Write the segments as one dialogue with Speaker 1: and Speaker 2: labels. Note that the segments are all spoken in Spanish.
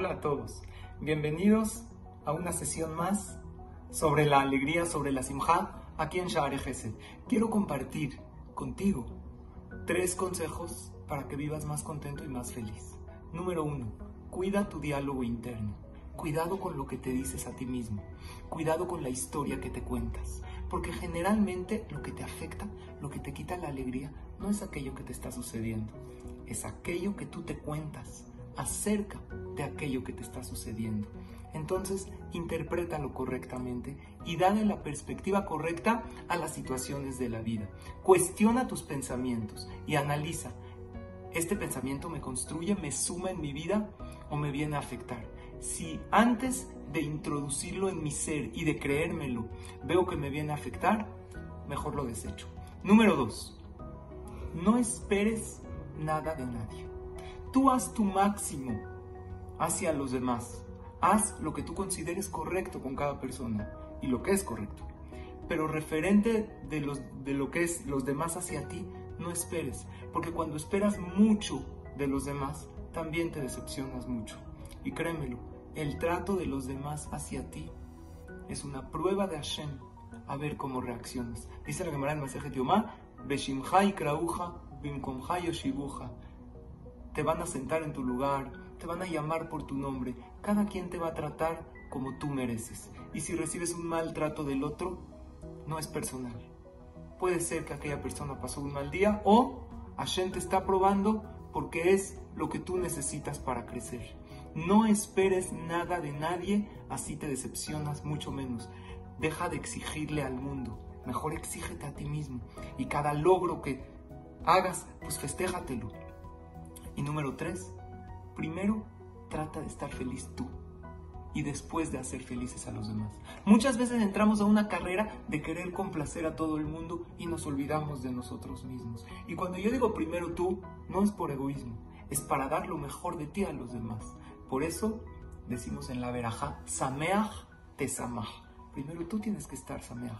Speaker 1: Hola a todos, bienvenidos a una sesión más sobre la alegría, sobre la simja, aquí en Sha'ar Gesed. Quiero compartir contigo tres consejos para que vivas más contento y más feliz. Número uno, cuida tu diálogo interno. Cuidado con lo que te dices a ti mismo. Cuidado con la historia que te cuentas. Porque generalmente lo que te afecta, lo que te quita la alegría, no es aquello que te está sucediendo. Es aquello que tú te cuentas acerca de aquello que te está sucediendo. Entonces, interprétalo correctamente y dale la perspectiva correcta a las situaciones de la vida. Cuestiona tus pensamientos y analiza. ¿Este pensamiento me construye, me suma en mi vida o me viene a afectar? Si antes de introducirlo en mi ser y de creérmelo veo que me viene a afectar, mejor lo desecho. Número 2. No esperes nada de nadie. Tú haz tu máximo hacia los demás. Haz lo que tú consideres correcto con cada persona y lo que es correcto. Pero referente de, los, de lo que es los demás hacia ti, no esperes, porque cuando esperas mucho de los demás, también te decepcionas mucho. Y créemelo, el trato de los demás hacia ti es una prueba de Hashem a ver cómo reaccionas. Dice la Gemara en Masejet Yomá, Beshimchai krauja, bimkomchai yoshibuja te van a sentar en tu lugar, te van a llamar por tu nombre, cada quien te va a tratar como tú mereces. Y si recibes un mal trato del otro, no es personal. Puede ser que aquella persona pasó un mal día o Hashem te está probando porque es lo que tú necesitas para crecer. No esperes nada de nadie, así te decepcionas mucho menos. Deja de exigirle al mundo, mejor exígete a ti mismo. Y cada logro que hagas, pues festéjatelo. Y número tres, primero trata de estar feliz tú y después de hacer felices a los demás. Muchas veces entramos a una carrera de querer complacer a todo el mundo y nos olvidamos de nosotros mismos. Y cuando yo digo primero tú, no es por egoísmo, es para dar lo mejor de ti a los demás. Por eso decimos en la verajá, Sameach te samach. Primero tú tienes que estar Sameach.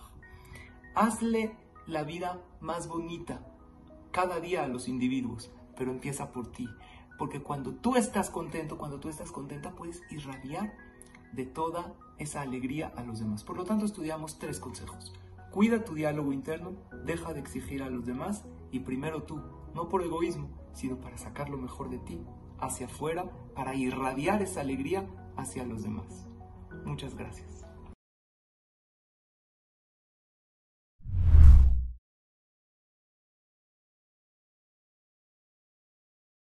Speaker 1: Hazle la vida más bonita cada día a los individuos pero empieza por ti. Porque cuando tú estás contento, cuando tú estás contenta, puedes irradiar de toda esa alegría a los demás. Por lo tanto, estudiamos tres consejos. Cuida tu diálogo interno, deja de exigir a los demás y primero tú, no por egoísmo, sino para sacar lo mejor de ti hacia afuera, para irradiar esa alegría hacia los demás. Muchas gracias.